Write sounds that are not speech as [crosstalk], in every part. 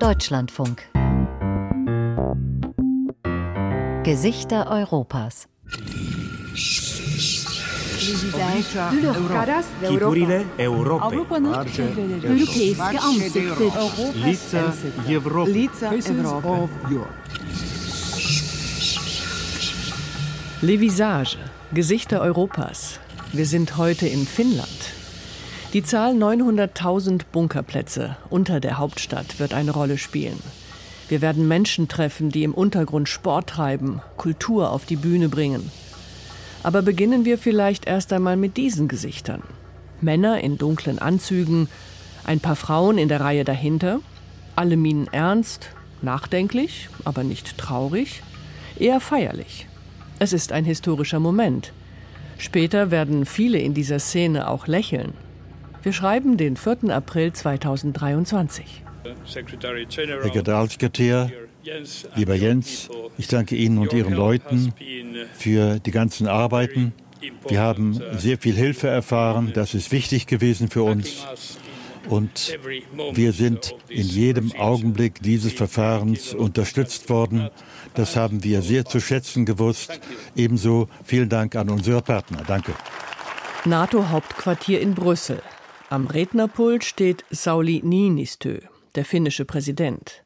Deutschlandfunk Gesichter Europas Figurile Europei. Avrupa'nın Europeiske ansikter. Лица Европы. Лица Европы. Les Visages, Gesichter Europas. Wir sind heute in Finnland. Die Zahl 900.000 Bunkerplätze unter der Hauptstadt wird eine Rolle spielen. Wir werden Menschen treffen, die im Untergrund Sport treiben, Kultur auf die Bühne bringen. Aber beginnen wir vielleicht erst einmal mit diesen Gesichtern. Männer in dunklen Anzügen, ein paar Frauen in der Reihe dahinter, alle Minen ernst, nachdenklich, aber nicht traurig, eher feierlich. Es ist ein historischer Moment. Später werden viele in dieser Szene auch lächeln. Wir schreiben den 4. April 2023. Herr Generalsekretär, lieber Jens, ich danke Ihnen und Ihren Leuten für die ganzen Arbeiten. Wir haben sehr viel Hilfe erfahren. Das ist wichtig gewesen für uns. Und wir sind in jedem Augenblick dieses Verfahrens unterstützt worden. Das haben wir sehr zu schätzen gewusst. Ebenso vielen Dank an unsere Partner. Danke. NATO-Hauptquartier in Brüssel. Am Rednerpult steht Sauli Niinistö, der finnische Präsident.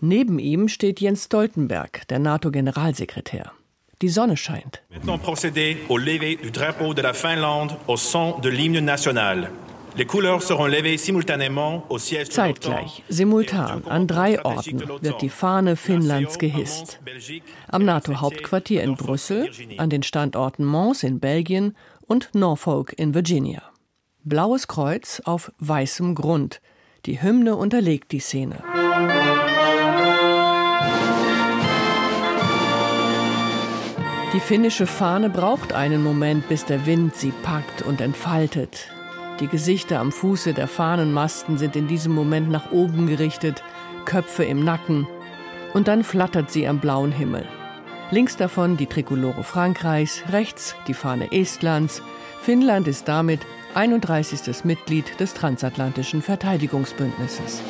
Neben ihm steht Jens Stoltenberg, der NATO-Generalsekretär. Die Sonne scheint. Maintenant procéder au lever du drapeau de la Finlande au son de l'hymne national. Les couleurs seront levées simultanément au siège de Zeitgleich, simultan, an drei Orten wird die Fahne Finnlands gehisst. Am NATO-Hauptquartier in Brüssel, an den Standorten Mons in Belgien und Norfolk in Virginia. Blaues Kreuz auf weißem Grund. Die Hymne unterlegt die Szene. Die finnische Fahne braucht einen Moment, bis der Wind sie packt und entfaltet. Die Gesichter am Fuße der Fahnenmasten sind in diesem Moment nach oben gerichtet, Köpfe im Nacken. Und dann flattert sie am blauen Himmel. Links davon die Trikolore Frankreichs, rechts die Fahne Estlands. Finnland ist damit 31. Mitglied des transatlantischen Verteidigungsbündnisses.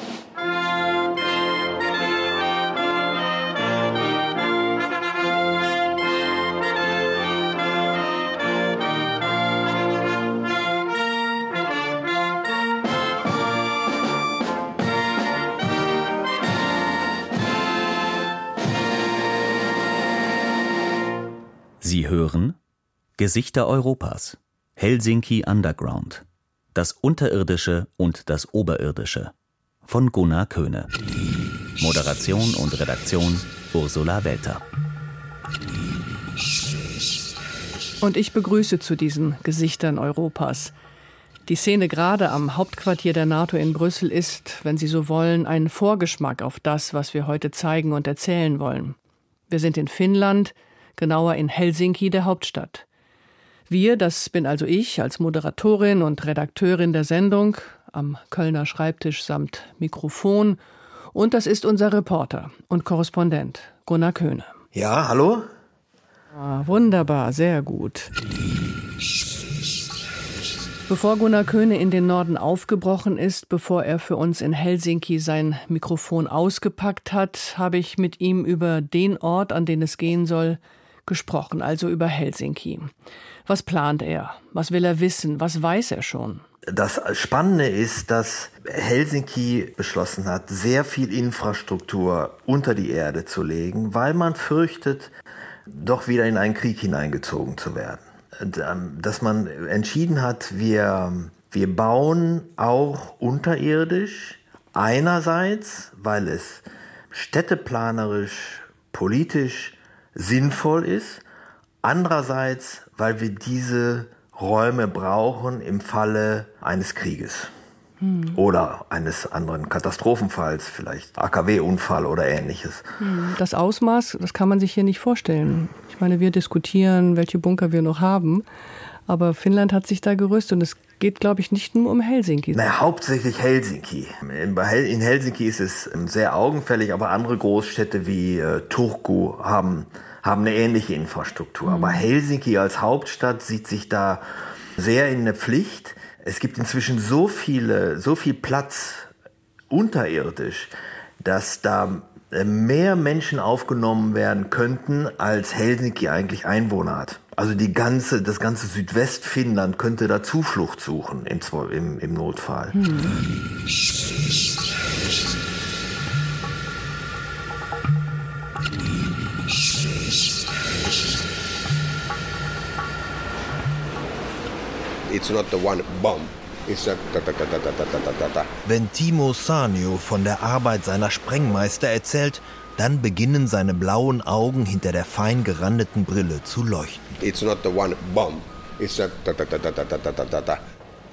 Sie hören Gesichter Europas Helsinki Underground Das Unterirdische und das Oberirdische von Gunnar Köhne Moderation und Redaktion Ursula Welter Und ich begrüße zu diesen Gesichtern Europas. Die Szene gerade am Hauptquartier der NATO in Brüssel ist, wenn Sie so wollen, ein Vorgeschmack auf das, was wir heute zeigen und erzählen wollen. Wir sind in Finnland, genauer in Helsinki, der Hauptstadt. Wir, das bin also ich als Moderatorin und Redakteurin der Sendung, am Kölner Schreibtisch samt Mikrofon, und das ist unser Reporter und Korrespondent Gunnar Köhne. Ja, hallo? Ah, wunderbar, sehr gut. Bevor Gunnar Köhne in den Norden aufgebrochen ist, bevor er für uns in Helsinki sein Mikrofon ausgepackt hat, habe ich mit ihm über den Ort, an den es gehen soll, gesprochen, also über Helsinki. Was plant er? Was will er wissen? Was weiß er schon? Das Spannende ist, dass Helsinki beschlossen hat, sehr viel Infrastruktur unter die Erde zu legen, weil man fürchtet, doch wieder in einen Krieg hineingezogen zu werden. Dass man entschieden hat, wir, wir bauen auch unterirdisch, einerseits, weil es städteplanerisch, politisch sinnvoll ist, andererseits, weil wir diese Räume brauchen im Falle eines Krieges hm. oder eines anderen Katastrophenfalls, vielleicht AKW-Unfall oder ähnliches. Hm. Das Ausmaß, das kann man sich hier nicht vorstellen. Ich meine, wir diskutieren, welche Bunker wir noch haben, aber Finnland hat sich da gerüstet und es geht, glaube ich, nicht nur um Helsinki. Na, hauptsächlich Helsinki. In Helsinki ist es sehr augenfällig, aber andere Großstädte wie äh, Turku haben haben eine ähnliche Infrastruktur. Mhm. Aber Helsinki als Hauptstadt sieht sich da sehr in der Pflicht. Es gibt inzwischen so viele, so viel Platz unterirdisch, dass da mehr Menschen aufgenommen werden könnten, als Helsinki eigentlich Einwohner hat. Also die ganze, das ganze Südwestfinnland könnte da Zuflucht suchen im, im, im Notfall. Hm. It's not the one bomb. Wenn Timo Sanio von der Arbeit seiner Sprengmeister erzählt, dann beginnen seine blauen Augen hinter der fein gerandeten Brille zu leuchten. It's not the one bomb. It's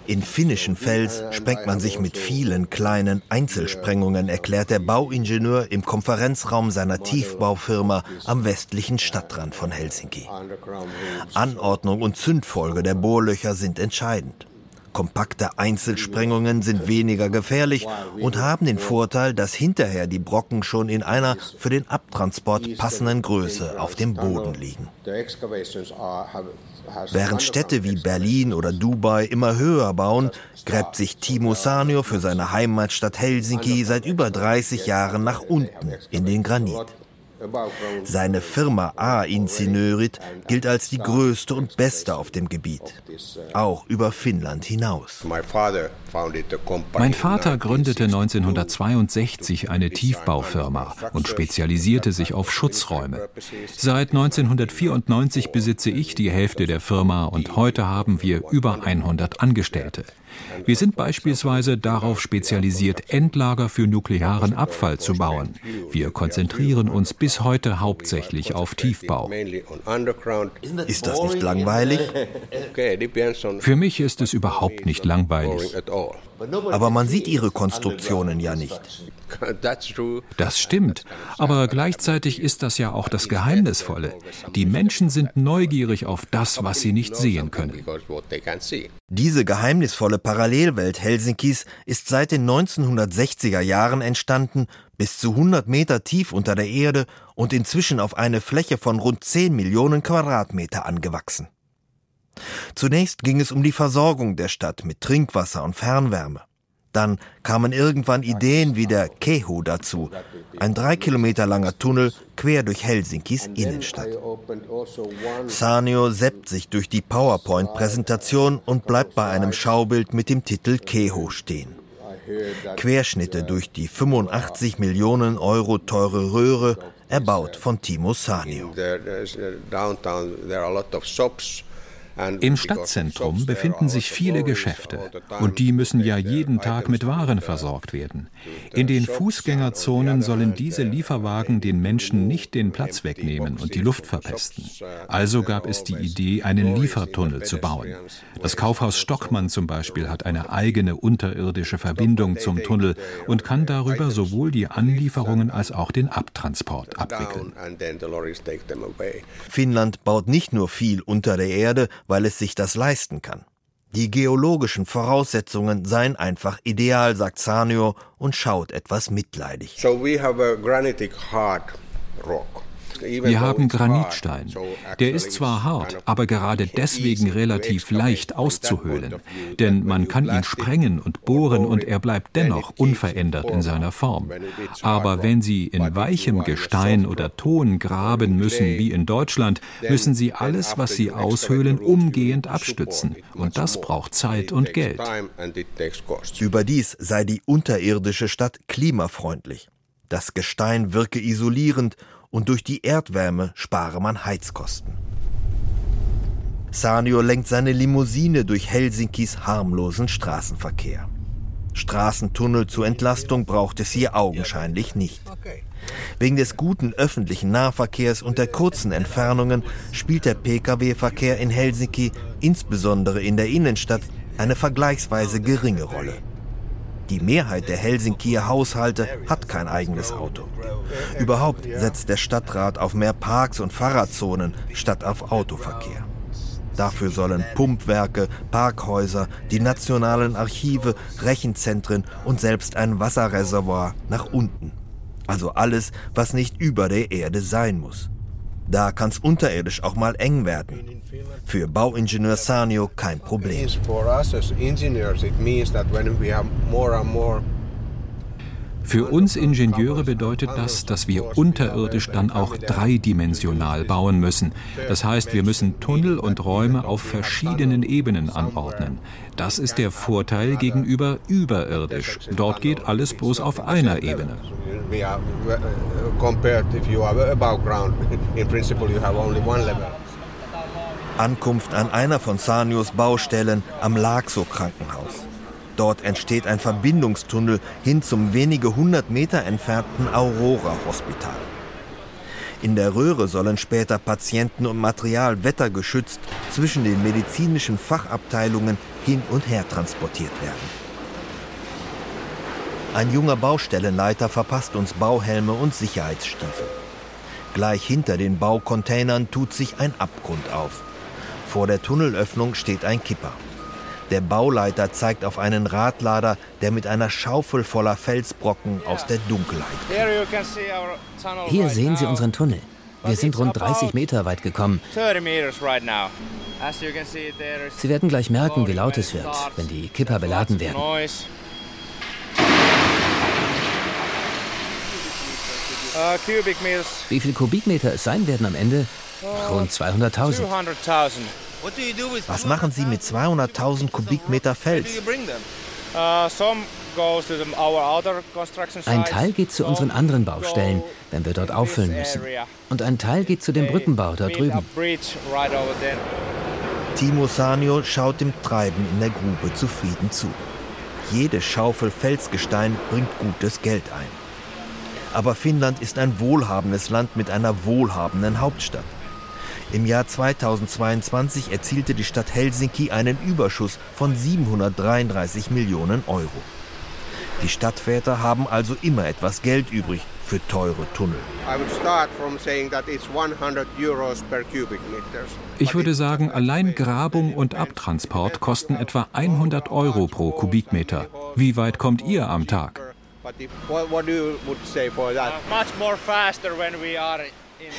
in finnischen Fels sprengt man sich mit vielen kleinen Einzelsprengungen, erklärt der Bauingenieur im Konferenzraum seiner Tiefbaufirma am westlichen Stadtrand von Helsinki. Anordnung und Zündfolge der Bohrlöcher sind entscheidend. Kompakte Einzelsprengungen sind weniger gefährlich und haben den Vorteil, dass hinterher die Brocken schon in einer für den Abtransport passenden Größe auf dem Boden liegen. Während Städte wie Berlin oder Dubai immer höher bauen, gräbt sich Timo Sanio für seine Heimatstadt Helsinki seit über 30 Jahren nach unten in den Granit. Seine Firma A Insinörit gilt als die größte und beste auf dem Gebiet, auch über Finnland hinaus. Mein Vater gründete 1962 eine Tiefbaufirma und spezialisierte sich auf Schutzräume. Seit 1994 besitze ich die Hälfte der Firma und heute haben wir über 100 Angestellte. Wir sind beispielsweise darauf spezialisiert, Endlager für nuklearen Abfall zu bauen. Wir konzentrieren uns bis heute hauptsächlich auf Tiefbau. Ist das nicht langweilig? Für mich ist es überhaupt nicht langweilig. Aber man sieht ihre Konstruktionen ja nicht. Das stimmt, aber gleichzeitig ist das ja auch das Geheimnisvolle. Die Menschen sind neugierig auf das, was sie nicht sehen können. Diese geheimnisvolle Parallelwelt Helsinkis ist seit den 1960er Jahren entstanden, bis zu 100 Meter tief unter der Erde und inzwischen auf eine Fläche von rund 10 Millionen Quadratmeter angewachsen. Zunächst ging es um die Versorgung der Stadt mit Trinkwasser und Fernwärme. Dann kamen irgendwann Ideen wie der Kehu dazu, ein drei Kilometer langer Tunnel quer durch Helsinkis Innenstadt. Sanio seppt sich durch die PowerPoint-Präsentation und bleibt bei einem Schaubild mit dem Titel Kehu stehen. Querschnitte durch die 85 Millionen Euro teure Röhre, erbaut von Timo Sanio. Im Stadtzentrum befinden sich viele Geschäfte und die müssen ja jeden Tag mit Waren versorgt werden. In den Fußgängerzonen sollen diese Lieferwagen den Menschen nicht den Platz wegnehmen und die Luft verpesten. Also gab es die Idee, einen Liefertunnel zu bauen. Das Kaufhaus Stockmann zum Beispiel hat eine eigene unterirdische Verbindung zum Tunnel und kann darüber sowohl die Anlieferungen als auch den Abtransport abwickeln. Finnland baut nicht nur viel unter der Erde, weil es sich das leisten kann. Die geologischen Voraussetzungen seien einfach ideal, sagt Sanio und schaut etwas mitleidig. So we have a granitic hard rock. Wir haben Granitstein. Der ist zwar hart, aber gerade deswegen relativ leicht auszuhöhlen. Denn man kann ihn sprengen und bohren und er bleibt dennoch unverändert in seiner Form. Aber wenn Sie in weichem Gestein oder Ton graben müssen, wie in Deutschland, müssen Sie alles, was Sie aushöhlen, umgehend abstützen. Und das braucht Zeit und Geld. Überdies sei die unterirdische Stadt klimafreundlich. Das Gestein wirke isolierend und durch die Erdwärme spare man Heizkosten. Sanio lenkt seine Limousine durch Helsinkis harmlosen Straßenverkehr. Straßentunnel zur Entlastung braucht es hier augenscheinlich nicht. Wegen des guten öffentlichen Nahverkehrs und der kurzen Entfernungen spielt der Pkw-Verkehr in Helsinki, insbesondere in der Innenstadt, eine vergleichsweise geringe Rolle. Die Mehrheit der Helsinkier Haushalte hat kein eigenes Auto. Überhaupt setzt der Stadtrat auf mehr Parks und Fahrradzonen statt auf Autoverkehr. Dafür sollen Pumpwerke, Parkhäuser, die nationalen Archive, Rechenzentren und selbst ein Wasserreservoir nach unten. Also alles, was nicht über der Erde sein muss. Da kann es unterirdisch auch mal eng werden. Für Bauingenieur Sanio kein Problem. Für uns Ingenieure bedeutet das, dass wir unterirdisch dann auch dreidimensional bauen müssen. Das heißt, wir müssen Tunnel und Räume auf verschiedenen Ebenen anordnen. Das ist der Vorteil gegenüber überirdisch. Dort geht alles bloß auf einer Ebene. Ankunft an einer von Sanios Baustellen am Laxo Krankenhaus. Dort entsteht ein Verbindungstunnel hin zum wenige hundert Meter entfernten Aurora Hospital. In der Röhre sollen später Patienten und Material wettergeschützt zwischen den medizinischen Fachabteilungen hin und her transportiert werden. Ein junger Baustellenleiter verpasst uns Bauhelme und Sicherheitsstiefel. Gleich hinter den Baucontainern tut sich ein Abgrund auf. Vor der Tunnelöffnung steht ein Kipper. Der Bauleiter zeigt auf einen Radlader, der mit einer Schaufel voller Felsbrocken aus der Dunkelheit kommt. Hier sehen Sie unseren Tunnel. Wir sind rund 30 Meter weit gekommen. Sie werden gleich merken, wie laut es wird, wenn die Kipper beladen werden. Wie viel Kubikmeter es sein werden am Ende? Rund 200.000. Was machen Sie mit 200.000 Kubikmeter Fels? Ein Teil geht zu unseren anderen Baustellen, wenn wir dort auffüllen müssen. Und ein Teil geht zu dem Brückenbau dort drüben. Timo Sanio schaut dem Treiben in der Grube zufrieden zu. Jede Schaufel Felsgestein bringt gutes Geld ein. Aber Finnland ist ein wohlhabendes Land mit einer wohlhabenden Hauptstadt. Im Jahr 2022 erzielte die Stadt Helsinki einen Überschuss von 733 Millionen Euro. Die Stadtväter haben also immer etwas Geld übrig für teure Tunnel. Ich würde sagen, allein Grabung und Abtransport kosten etwa 100 Euro pro Kubikmeter. Wie weit kommt ihr am Tag?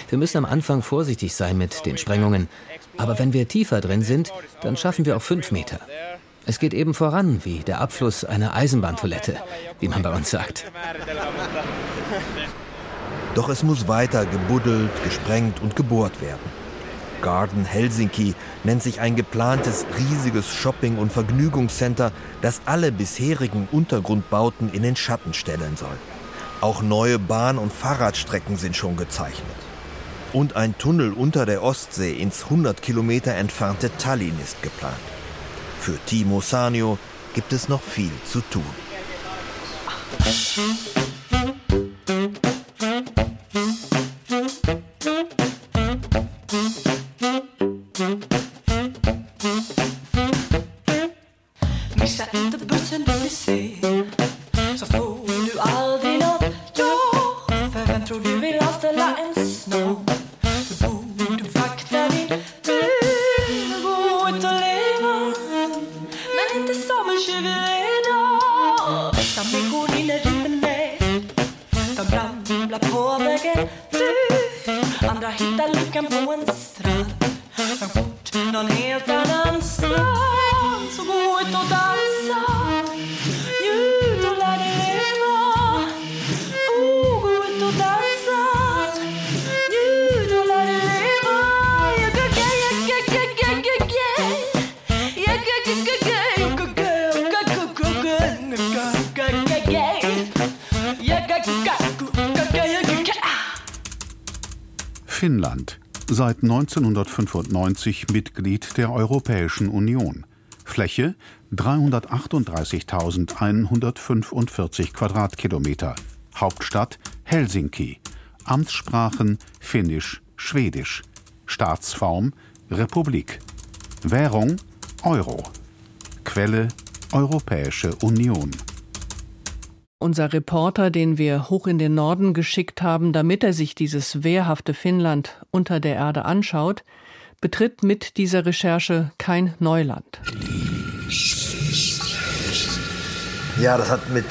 Wir müssen am Anfang vorsichtig sein mit den Sprengungen. Aber wenn wir tiefer drin sind, dann schaffen wir auch fünf Meter. Es geht eben voran, wie der Abfluss einer Eisenbahntoilette, wie man bei uns sagt. Doch es muss weiter gebuddelt, gesprengt und gebohrt werden. Garden Helsinki nennt sich ein geplantes riesiges Shopping- und Vergnügungscenter, das alle bisherigen Untergrundbauten in den Schatten stellen soll. Auch neue Bahn- und Fahrradstrecken sind schon gezeichnet. Und ein Tunnel unter der Ostsee ins 100 Kilometer entfernte Tallinn ist geplant. Für Timo Sanio gibt es noch viel zu tun. Seit 1995 Mitglied der Europäischen Union. Fläche 338.145 Quadratkilometer. Hauptstadt Helsinki. Amtssprachen Finnisch, Schwedisch. Staatsform Republik. Währung Euro. Quelle Europäische Union. Unser Reporter, den wir hoch in den Norden geschickt haben, damit er sich dieses wehrhafte Finnland unter der Erde anschaut, betritt mit dieser Recherche kein Neuland. Ja, das hat mit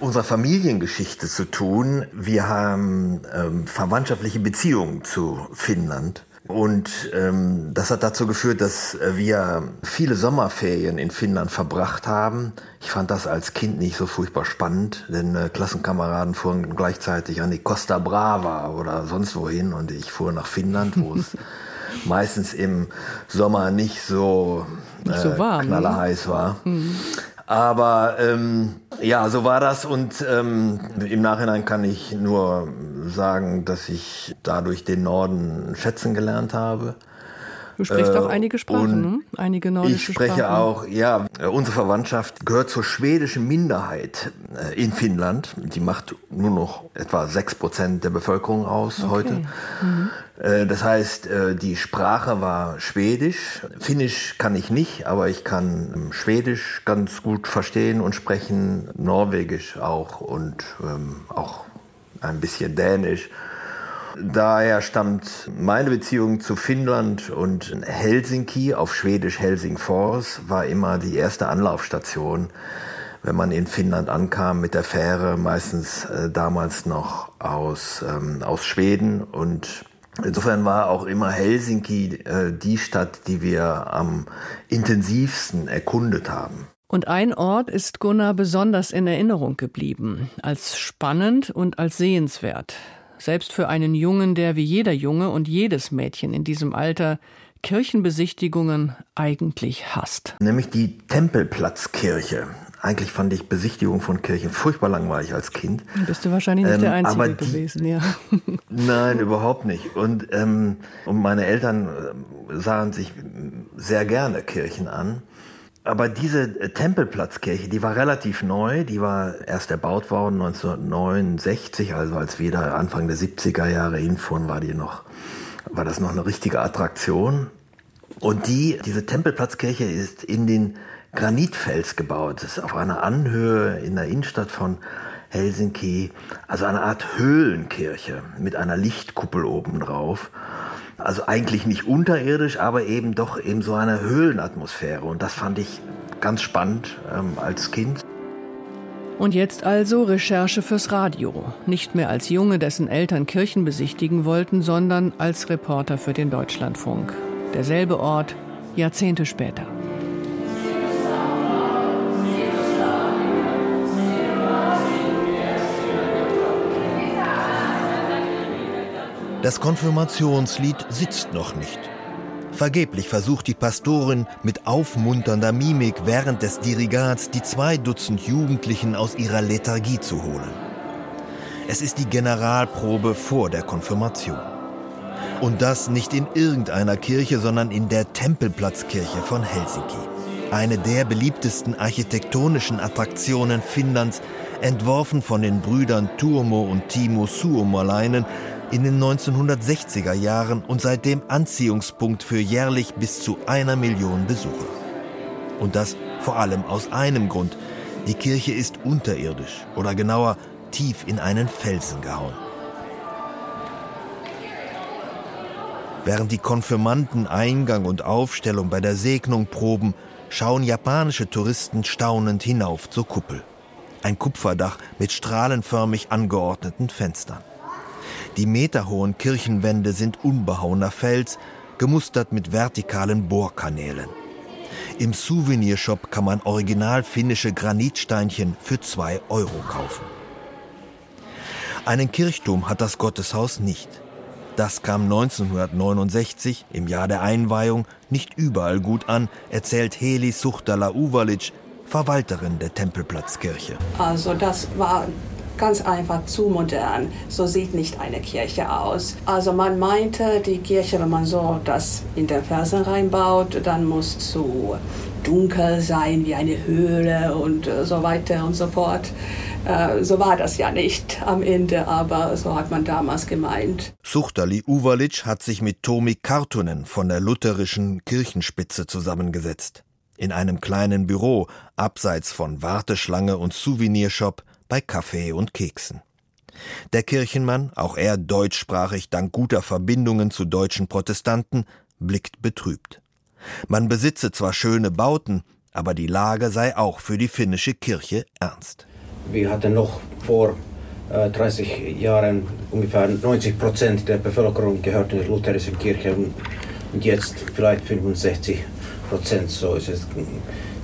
unserer Familiengeschichte zu tun. Wir haben ähm, verwandtschaftliche Beziehungen zu Finnland. Und ähm, das hat dazu geführt, dass wir viele Sommerferien in Finnland verbracht haben. Ich fand das als Kind nicht so furchtbar spannend, denn äh, Klassenkameraden fuhren gleichzeitig an die Costa Brava oder sonst wohin und ich fuhr nach Finnland, wo es [laughs] meistens im Sommer nicht so, äh, so warm, ne? knallerheiß war. Mhm. Aber ähm, ja, so war das und ähm, im Nachhinein kann ich nur sagen, dass ich dadurch den Norden schätzen gelernt habe. Du sprichst äh, auch einige Sprachen, ne? einige nordische Ich spreche Sprachen. auch, ja, unsere Verwandtschaft gehört zur schwedischen Minderheit äh, in Finnland. Die macht nur noch etwa sechs Prozent der Bevölkerung aus okay. heute. Mhm. Äh, das heißt, äh, die Sprache war Schwedisch. Finnisch kann ich nicht, aber ich kann ähm, Schwedisch ganz gut verstehen und sprechen, Norwegisch auch und ähm, auch ein bisschen Dänisch. Daher stammt meine Beziehung zu Finnland und Helsinki, auf Schwedisch Helsingfors, war immer die erste Anlaufstation, wenn man in Finnland ankam mit der Fähre, meistens äh, damals noch aus, ähm, aus Schweden. Und insofern war auch immer Helsinki äh, die Stadt, die wir am intensivsten erkundet haben. Und ein Ort ist Gunnar besonders in Erinnerung geblieben, als spannend und als sehenswert selbst für einen Jungen, der wie jeder Junge und jedes Mädchen in diesem Alter Kirchenbesichtigungen eigentlich hasst. Nämlich die Tempelplatzkirche. Eigentlich fand ich Besichtigung von Kirchen furchtbar langweilig als Kind. Bist du wahrscheinlich nicht ähm, der Einzige die, gewesen, ja. [laughs] Nein, überhaupt nicht. Und, ähm, und meine Eltern äh, sahen sich sehr gerne Kirchen an. Aber diese äh, Tempelplatzkirche, die war relativ neu, die war erst erbaut worden 1969, also als wir da Anfang der 70er Jahre hinfuhren, war die noch, war das noch eine richtige Attraktion. Und die, diese Tempelplatzkirche ist in den Granitfels gebaut. Das ist auf einer Anhöhe in der Innenstadt von Helsinki, also eine Art Höhlenkirche mit einer Lichtkuppel oben drauf. Also eigentlich nicht unterirdisch, aber eben doch in so einer Höhlenatmosphäre. Und das fand ich ganz spannend ähm, als Kind. Und jetzt also Recherche fürs Radio. Nicht mehr als Junge, dessen Eltern Kirchen besichtigen wollten, sondern als Reporter für den Deutschlandfunk. Derselbe Ort, Jahrzehnte später. Das Konfirmationslied sitzt noch nicht. Vergeblich versucht die Pastorin mit aufmunternder Mimik während des Dirigats die zwei Dutzend Jugendlichen aus ihrer Lethargie zu holen. Es ist die Generalprobe vor der Konfirmation. Und das nicht in irgendeiner Kirche, sondern in der Tempelplatzkirche von Helsinki. Eine der beliebtesten architektonischen Attraktionen Finnlands, entworfen von den Brüdern Turmo und Timo Suomalainen, in den 1960er Jahren und seitdem Anziehungspunkt für jährlich bis zu einer Million Besucher. Und das vor allem aus einem Grund. Die Kirche ist unterirdisch oder genauer tief in einen Felsen gehauen. Während die Konfirmanden Eingang und Aufstellung bei der Segnung proben, schauen japanische Touristen staunend hinauf zur Kuppel. Ein Kupferdach mit strahlenförmig angeordneten Fenstern. Die meterhohen Kirchenwände sind unbehauener Fels, gemustert mit vertikalen Bohrkanälen. Im Souvenirshop kann man original finnische Granitsteinchen für zwei Euro kaufen. Einen Kirchturm hat das Gotteshaus nicht. Das kam 1969, im Jahr der Einweihung, nicht überall gut an, erzählt Heli Suchtala Uvalic, Verwalterin der Tempelplatzkirche. Also das war ganz einfach zu modern. So sieht nicht eine Kirche aus. Also man meinte, die Kirche, wenn man so das in den Felsen reinbaut, dann muss zu dunkel sein wie eine Höhle und äh, so weiter und so fort. Äh, so war das ja nicht am Ende, aber so hat man damals gemeint. Suchtali Uvalic hat sich mit Tomi Kartunen von der lutherischen Kirchenspitze zusammengesetzt. In einem kleinen Büro, abseits von Warteschlange und Souvenirshop, bei Kaffee und Keksen. Der Kirchenmann, auch er deutschsprachig dank guter Verbindungen zu deutschen Protestanten, blickt betrübt. Man besitze zwar schöne Bauten, Aber die Lage sei auch für die finnische Kirche ernst. Wir hatten noch vor 30 äh, Jahren ungefähr 90 Prozent der Bevölkerung gehört in der lutherischen Kirche und jetzt vielleicht 65 Prozent. So ist es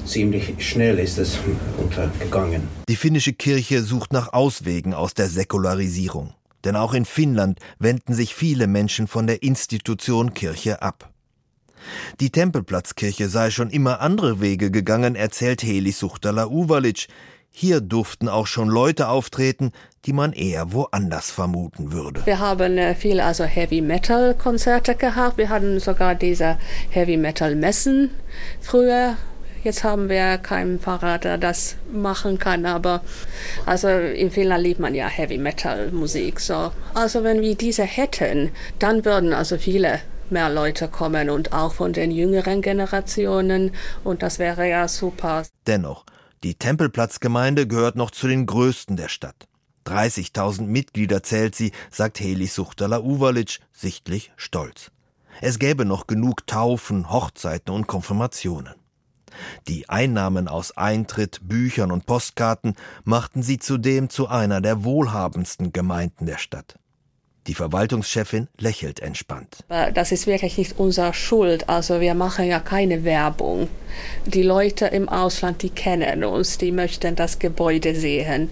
ziemlich schnell ist es untergegangen. Die finnische Kirche sucht nach Auswegen aus der Säkularisierung. Denn auch in Finnland wenden sich viele Menschen von der Institution Kirche ab. Die Tempelplatzkirche sei schon immer andere Wege gegangen, erzählt Heli Suchtala Uvalic. Hier durften auch schon Leute auftreten, die man eher woanders vermuten würde. Wir haben äh, viel also Heavy Metal Konzerte gehabt. Wir hatten sogar diese Heavy Metal Messen früher. Jetzt haben wir keinen Pfarrer, der das machen kann, aber also in Finnland liebt man ja Heavy Metal Musik. So. Also wenn wir diese hätten, dann würden also viele mehr Leute kommen und auch von den jüngeren Generationen und das wäre ja super. Dennoch, die Tempelplatzgemeinde gehört noch zu den größten der Stadt. 30.000 Mitglieder zählt sie, sagt Heli Suchtala Uvalic, sichtlich stolz. Es gäbe noch genug Taufen, Hochzeiten und Konfirmationen. Die Einnahmen aus Eintritt, Büchern und Postkarten machten sie zudem zu einer der wohlhabendsten Gemeinden der Stadt. Die Verwaltungschefin lächelt entspannt. Das ist wirklich nicht unsere Schuld. Also wir machen ja keine Werbung. Die Leute im Ausland, die kennen uns, die möchten das Gebäude sehen.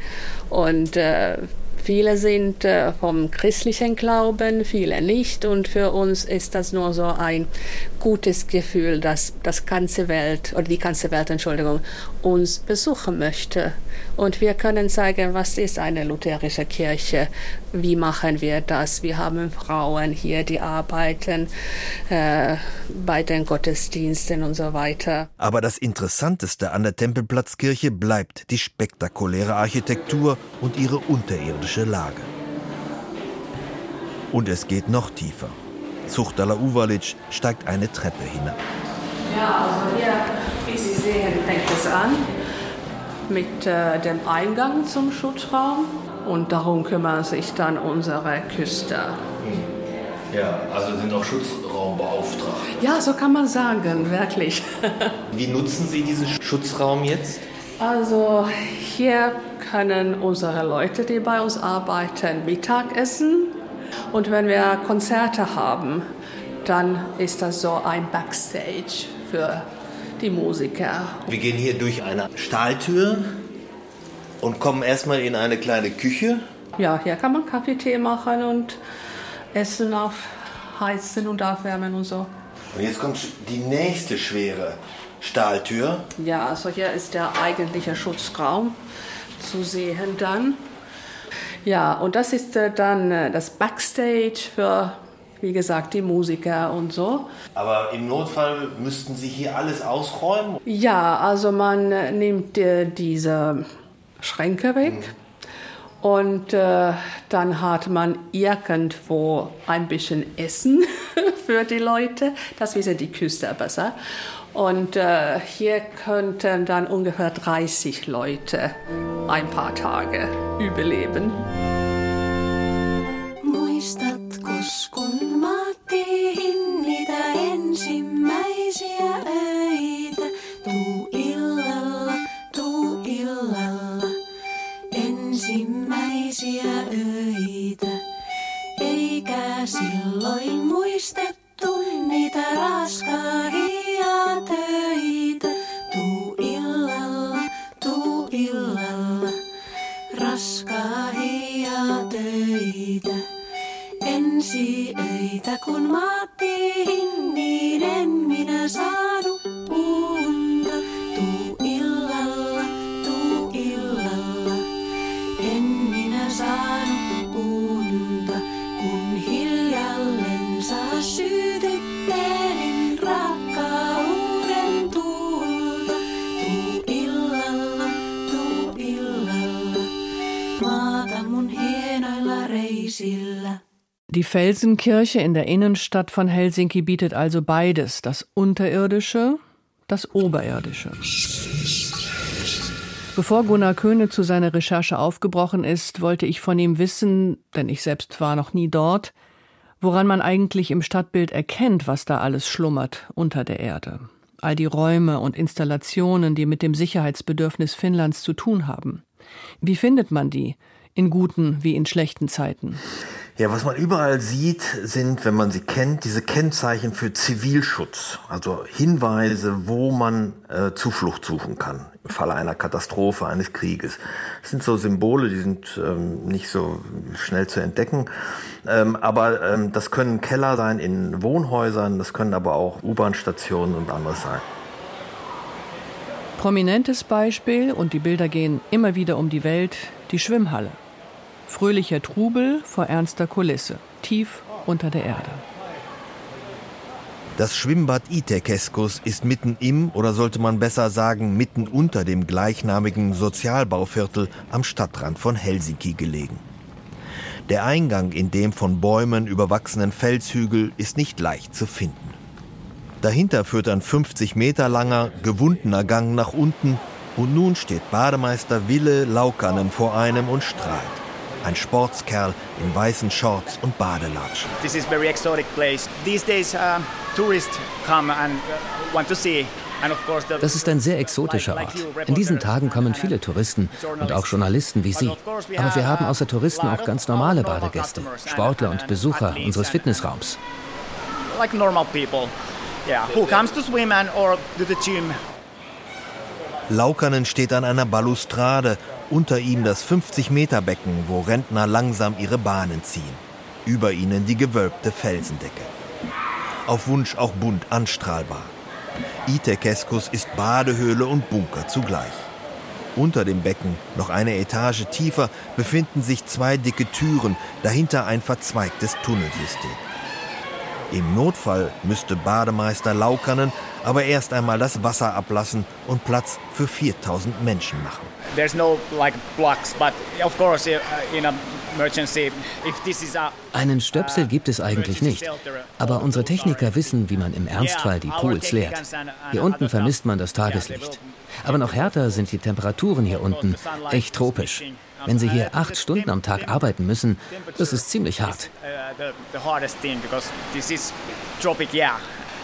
Und äh, Viele sind äh, vom christlichen Glauben, viele nicht. Und für uns ist das nur so ein gutes Gefühl, dass das ganze Welt oder die ganze Welt, Entschuldigung, uns besuchen möchte. Und wir können zeigen, was ist eine lutherische Kirche, wie machen wir das. Wir haben Frauen hier, die arbeiten äh, bei den Gottesdiensten und so weiter. Aber das Interessanteste an der Tempelplatzkirche bleibt die spektakuläre Architektur und ihre unterirdische Lage. Und es geht noch tiefer. Zuchtala Uvalic steigt eine Treppe hinab. Ja, also hier, wie Sie sehen, fängt es an mit äh, dem Eingang zum Schutzraum und darum kümmern sich dann unsere Küster. Ja, also sind auch Schutzraumbeauftragte. Ja, so kann man sagen, wirklich. [laughs] Wie nutzen Sie diesen Schutzraum jetzt? Also hier können unsere Leute, die bei uns arbeiten, Mittag essen. Und wenn wir Konzerte haben, dann ist das so ein Backstage für die Musiker. Wir gehen hier durch eine Stahltür und kommen erstmal in eine kleine Küche. Ja, hier kann man Kaffee-Tee machen und Essen aufheizen und aufwärmen und so. Und jetzt kommt die nächste schwere Stahltür. Ja, also hier ist der eigentliche Schutzraum zu sehen dann. Ja, und das ist äh, dann äh, das Backstage für, wie gesagt, die Musiker und so. Aber im Notfall müssten Sie hier alles ausräumen? Ja, also man äh, nimmt diese Schränke weg. Mhm. Und äh, dann hat man irgendwo ein bisschen Essen [laughs] für die Leute. Das wissen die Küster besser. Und äh, hier könnten dann ungefähr 30 Leute ein paar Tage überleben. Silloin muistettu niitä raskaita töitä. Ensi öitä kun maattiin, niiden minä saanut unta. Tuu illalla, tuu illalla, en minä saanut unta, kun hiljalleen saa syytettelin Die Felsenkirche in der Innenstadt von Helsinki bietet also beides, das Unterirdische, das Oberirdische. Bevor Gunnar Köhne zu seiner Recherche aufgebrochen ist, wollte ich von ihm wissen, denn ich selbst war noch nie dort, woran man eigentlich im Stadtbild erkennt, was da alles schlummert unter der Erde. all die Räume und Installationen, die mit dem Sicherheitsbedürfnis Finnlands zu tun haben. Wie findet man die, in guten wie in schlechten Zeiten? Ja, was man überall sieht, sind, wenn man sie kennt, diese Kennzeichen für Zivilschutz, also Hinweise, wo man äh, Zuflucht suchen kann im Falle einer Katastrophe, eines Krieges. Das sind so Symbole, die sind ähm, nicht so schnell zu entdecken, ähm, aber ähm, das können Keller sein in Wohnhäusern, das können aber auch U-Bahn-Stationen und anderes sein. Prominentes Beispiel, und die Bilder gehen immer wieder um die Welt, die Schwimmhalle. Fröhlicher Trubel vor ernster Kulisse, tief unter der Erde. Das Schwimmbad Itekeskus ist mitten im, oder sollte man besser sagen, mitten unter dem gleichnamigen Sozialbauviertel am Stadtrand von Helsinki gelegen. Der Eingang in dem von Bäumen überwachsenen Felshügel ist nicht leicht zu finden. Dahinter führt ein 50 Meter langer, gewundener Gang nach unten und nun steht Bademeister Wille Laukanen vor einem und strahlt. Ein Sportskerl in weißen Shorts und Badelatschen. This is very exotic place. These days uh, tourists come and uh, want to see das ist ein sehr exotischer Ort. In diesen Tagen kommen viele Touristen und auch Journalisten wie Sie. Aber wir haben außer Touristen auch ganz normale Badegäste, Sportler und Besucher unseres Fitnessraums. Like normal people, yeah, who comes to swim and or to the gym. Laukanen steht an einer Balustrade unter ihm das 50-Meter-Becken, wo Rentner langsam ihre Bahnen ziehen. Über ihnen die gewölbte Felsendecke. Auf Wunsch auch bunt anstrahlbar. Itekeskus ist Badehöhle und Bunker zugleich. Unter dem Becken, noch eine Etage tiefer, befinden sich zwei dicke Türen, dahinter ein verzweigtes Tunnelsystem. Im Notfall müsste Bademeister Laukanen aber erst einmal das Wasser ablassen und Platz für 4000 Menschen machen. Einen Stöpsel gibt es eigentlich nicht. Aber unsere Techniker wissen, wie man im Ernstfall die Pools leert. Hier unten vermisst man das Tageslicht. Aber noch härter sind die Temperaturen hier unten. Echt tropisch. Wenn Sie hier acht Stunden am Tag arbeiten müssen, das ist ziemlich hart.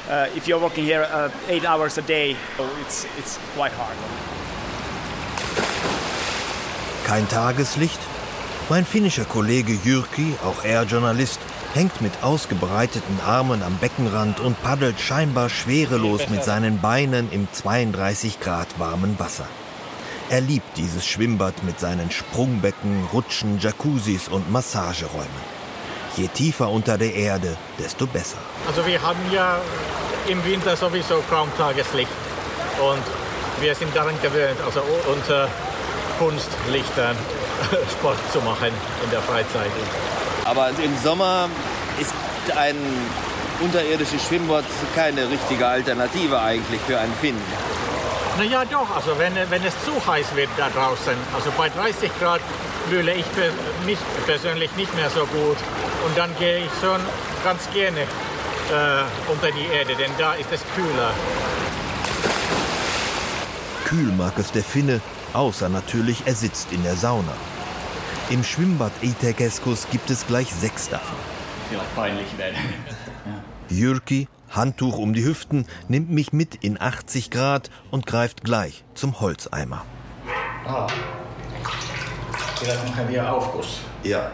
Uh, if you're working here uh, eight hours a day, it's, it's quite hard. Kein Tageslicht? Mein finnischer Kollege Jyrki, auch er Journalist, hängt mit ausgebreiteten Armen am Beckenrand und paddelt scheinbar schwerelos mit seinen Beinen im 32 Grad warmen Wasser. Er liebt dieses Schwimmbad mit seinen Sprungbecken, Rutschen, Jacuzzis und Massageräumen. Je tiefer unter der Erde, desto besser. Also wir haben ja im Winter sowieso kaum Tageslicht und wir sind daran gewöhnt, also unter Kunstlichtern [laughs] Sport zu machen in der Freizeit. Aber im Sommer ist ein unterirdisches Schwimmbad keine richtige Alternative eigentlich für einen Finn. Naja, doch, also wenn, wenn es zu heiß wird da draußen, also bei 30 Grad fühle ich mich persönlich nicht mehr so gut. Und dann gehe ich schon ganz gerne äh, unter die Erde, denn da ist es kühler. Kühl mag es der Finne, außer natürlich, er sitzt in der Sauna. Im Schwimmbad Itekeskus gibt es gleich sechs davon. Vielleicht peinlich werden. Jürki, Handtuch um die Hüften, nimmt mich mit in 80 Grad und greift gleich zum Holzeimer. Ah. Vielleicht machen wir Aufguss. Ja.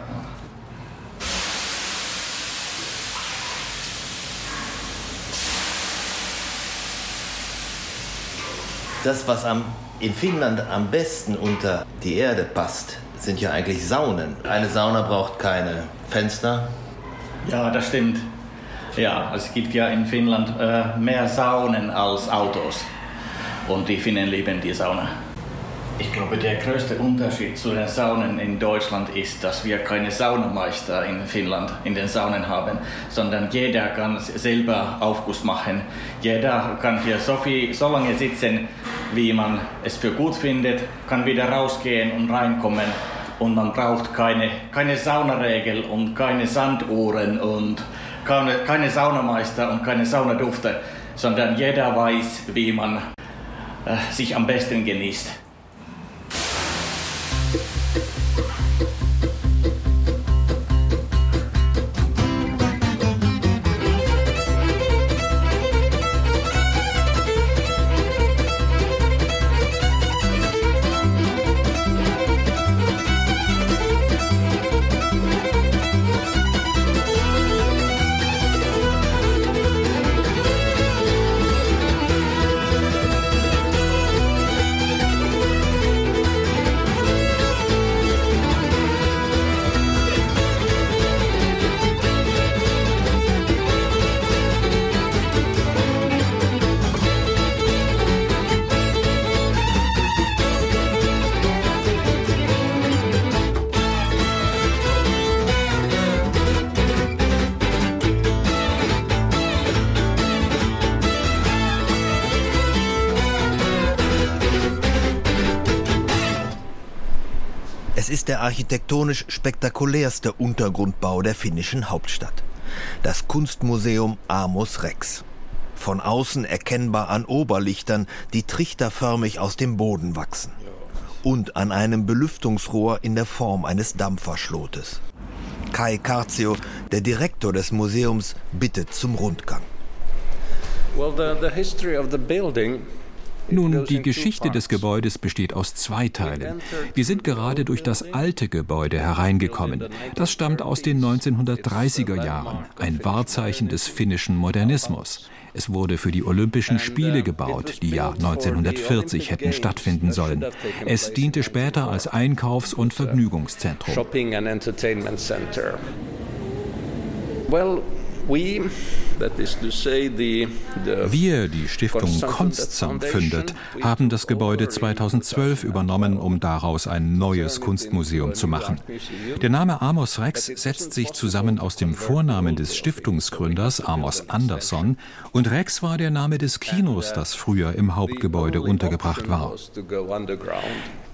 Das, was am, in Finnland am besten unter die Erde passt, sind ja eigentlich Saunen. Eine Sauna braucht keine Fenster. Ja, das stimmt. Ja, es gibt ja in Finnland äh, mehr Saunen als Autos. Und die Finnen lieben die Sauna. Ich glaube, der größte Unterschied zu den Saunen in Deutschland ist, dass wir keine Saunameister in Finnland in den Saunen haben, sondern jeder kann selber Aufguss machen. Jeder kann hier so, viel, so lange sitzen, wie man es für gut findet, kann wieder rausgehen und reinkommen. Und man braucht keine, keine Saunaregel und keine Sanduhren und keine, keine Saunameister und keine Saunadufte, sondern jeder weiß, wie man äh, sich am besten genießt. Architektonisch spektakulärste Untergrundbau der finnischen Hauptstadt. Das Kunstmuseum Amos Rex. Von außen erkennbar an Oberlichtern, die trichterförmig aus dem Boden wachsen. Und an einem Belüftungsrohr in der Form eines Dampferschlotes. Kai Karzio, der Direktor des Museums, bittet zum Rundgang. Well, the, the history of the building nun, die Geschichte des Gebäudes besteht aus zwei Teilen. Wir sind gerade durch das alte Gebäude hereingekommen. Das stammt aus den 1930er Jahren, ein Wahrzeichen des finnischen Modernismus. Es wurde für die Olympischen Spiele gebaut, die ja 1940 hätten stattfinden sollen. Es diente später als Einkaufs- und Vergnügungszentrum. Well, wir, die Stiftung Konstsam Fündet, haben das Gebäude 2012 übernommen, um daraus ein neues Kunstmuseum zu machen. Der Name Amos Rex setzt sich zusammen aus dem Vornamen des Stiftungsgründers Amos Anderson und Rex war der Name des Kinos, das früher im Hauptgebäude untergebracht war.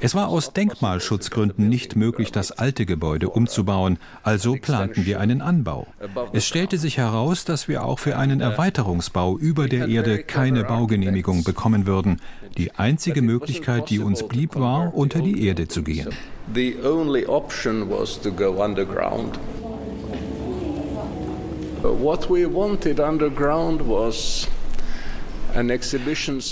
Es war aus Denkmalschutzgründen nicht möglich, das alte Gebäude umzubauen, also planten wir einen Anbau. Es stellte sich heraus, dass wir auch für einen Erweiterungsbau über der Erde keine Baugenehmigung bekommen würden. Die einzige Möglichkeit, die uns blieb, war, unter die Erde zu gehen. The only option was to go underground. What we wanted underground was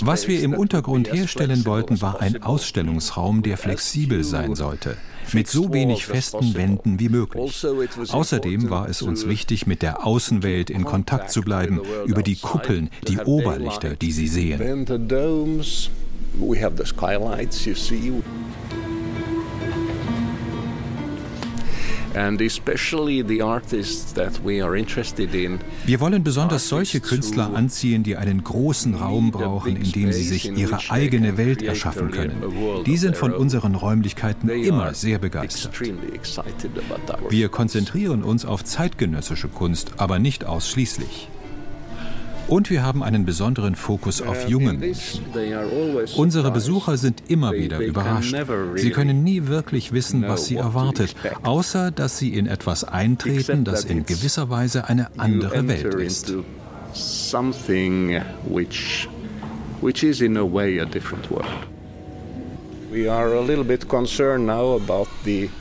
was wir im Untergrund herstellen wollten, war ein Ausstellungsraum, der flexibel sein sollte, mit so wenig festen Wänden wie möglich. Also, Außerdem war es uns wichtig, mit der Außenwelt in Kontakt zu bleiben, über die Kuppeln, die Oberlichter, die Sie sehen. Wir wollen besonders solche Künstler anziehen, die einen großen Raum brauchen, in dem sie sich ihre eigene Welt erschaffen können. Die sind von unseren Räumlichkeiten immer sehr begeistert. Wir konzentrieren uns auf zeitgenössische Kunst, aber nicht ausschließlich. Und wir haben einen besonderen Fokus auf junge Menschen. Unsere Besucher sind immer wieder überrascht. Sie können nie wirklich wissen, was sie erwartet, außer dass sie in etwas eintreten, das in gewisser Weise eine andere Welt ist. Something which, which is in a way a different world. We are a little bit concerned now about the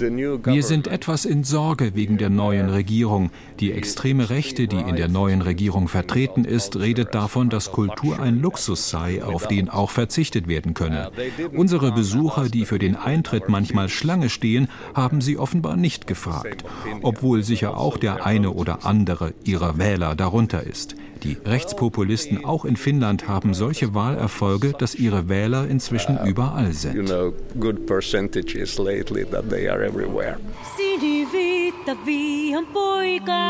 wir sind etwas in Sorge wegen der neuen Regierung. Die extreme Rechte, die in der neuen Regierung vertreten ist, redet davon, dass Kultur ein Luxus sei, auf den auch verzichtet werden könne. Unsere Besucher, die für den Eintritt manchmal Schlange stehen, haben sie offenbar nicht gefragt, obwohl sicher auch der eine oder andere ihrer Wähler darunter ist. Die Rechtspopulisten auch in Finnland haben solche Wahlerfolge, dass ihre Wähler inzwischen überall sind. Siniviitta viihan poika.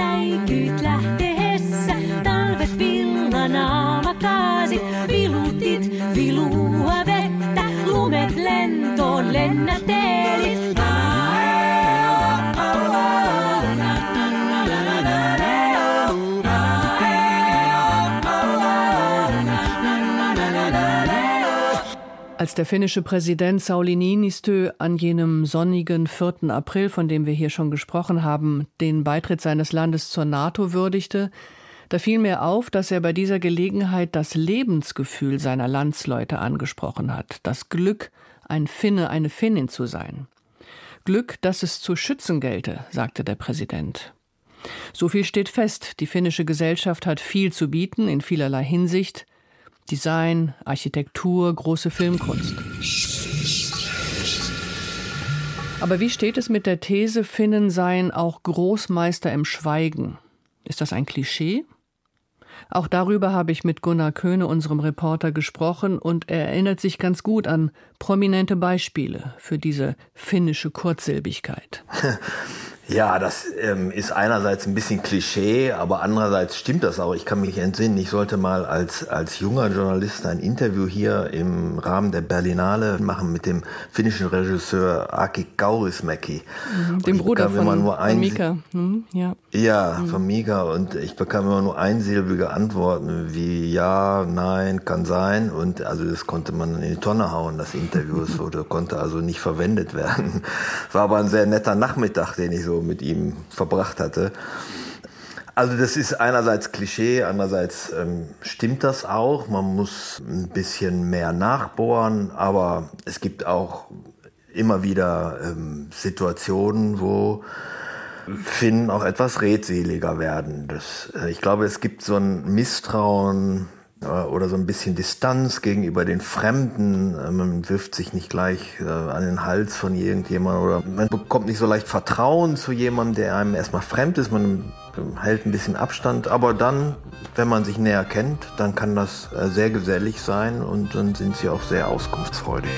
leik ut lett. Der finnische Präsident Sauli Niinistö an jenem sonnigen 4. April, von dem wir hier schon gesprochen haben, den Beitritt seines Landes zur NATO würdigte, da fiel mir auf, dass er bei dieser Gelegenheit das Lebensgefühl seiner Landsleute angesprochen hat, das Glück, ein Finne, eine Finnin zu sein. Glück, dass es zu schützen gelte, sagte der Präsident. So viel steht fest, die finnische Gesellschaft hat viel zu bieten in vielerlei Hinsicht, Design, Architektur, große Filmkunst. Aber wie steht es mit der These, Finnen seien auch Großmeister im Schweigen? Ist das ein Klischee? Auch darüber habe ich mit Gunnar Köhne, unserem Reporter, gesprochen und er erinnert sich ganz gut an prominente Beispiele für diese finnische Kurzsilbigkeit. [laughs] Ja, das ähm, ist einerseits ein bisschen Klischee, aber andererseits stimmt das auch. Ich kann mich entsinnen, ich sollte mal als, als junger Journalist ein Interview hier im Rahmen der Berlinale machen mit dem finnischen Regisseur Aki Kaurismäki. Mhm, dem Bruder von, von Mika. Hm, ja, ja mhm. von Mika. Und ich bekam immer nur einsilbige Antworten wie ja, nein, kann sein. Und also das konnte man in die Tonne hauen, das Interview. Es [laughs] wurde, konnte also nicht verwendet werden. War aber ein sehr netter Nachmittag, den ich so mit ihm verbracht hatte. Also das ist einerseits Klischee, andererseits ähm, stimmt das auch. Man muss ein bisschen mehr nachbohren, aber es gibt auch immer wieder ähm, Situationen, wo Finnen auch etwas redseliger werden. Das, äh, ich glaube, es gibt so ein Misstrauen oder so ein bisschen Distanz gegenüber den Fremden. Äh, man wirft sich nicht gleich äh, an den Hals von irgendjemandem oder man bekommt nicht so leicht Vertrauen zu jemandem, der einem erstmal fremd ist. Man hält ein bisschen Abstand, aber dann, wenn man sich näher kennt, dann kann das sehr gesellig sein und dann sind sie auch sehr auskunftsfreudig.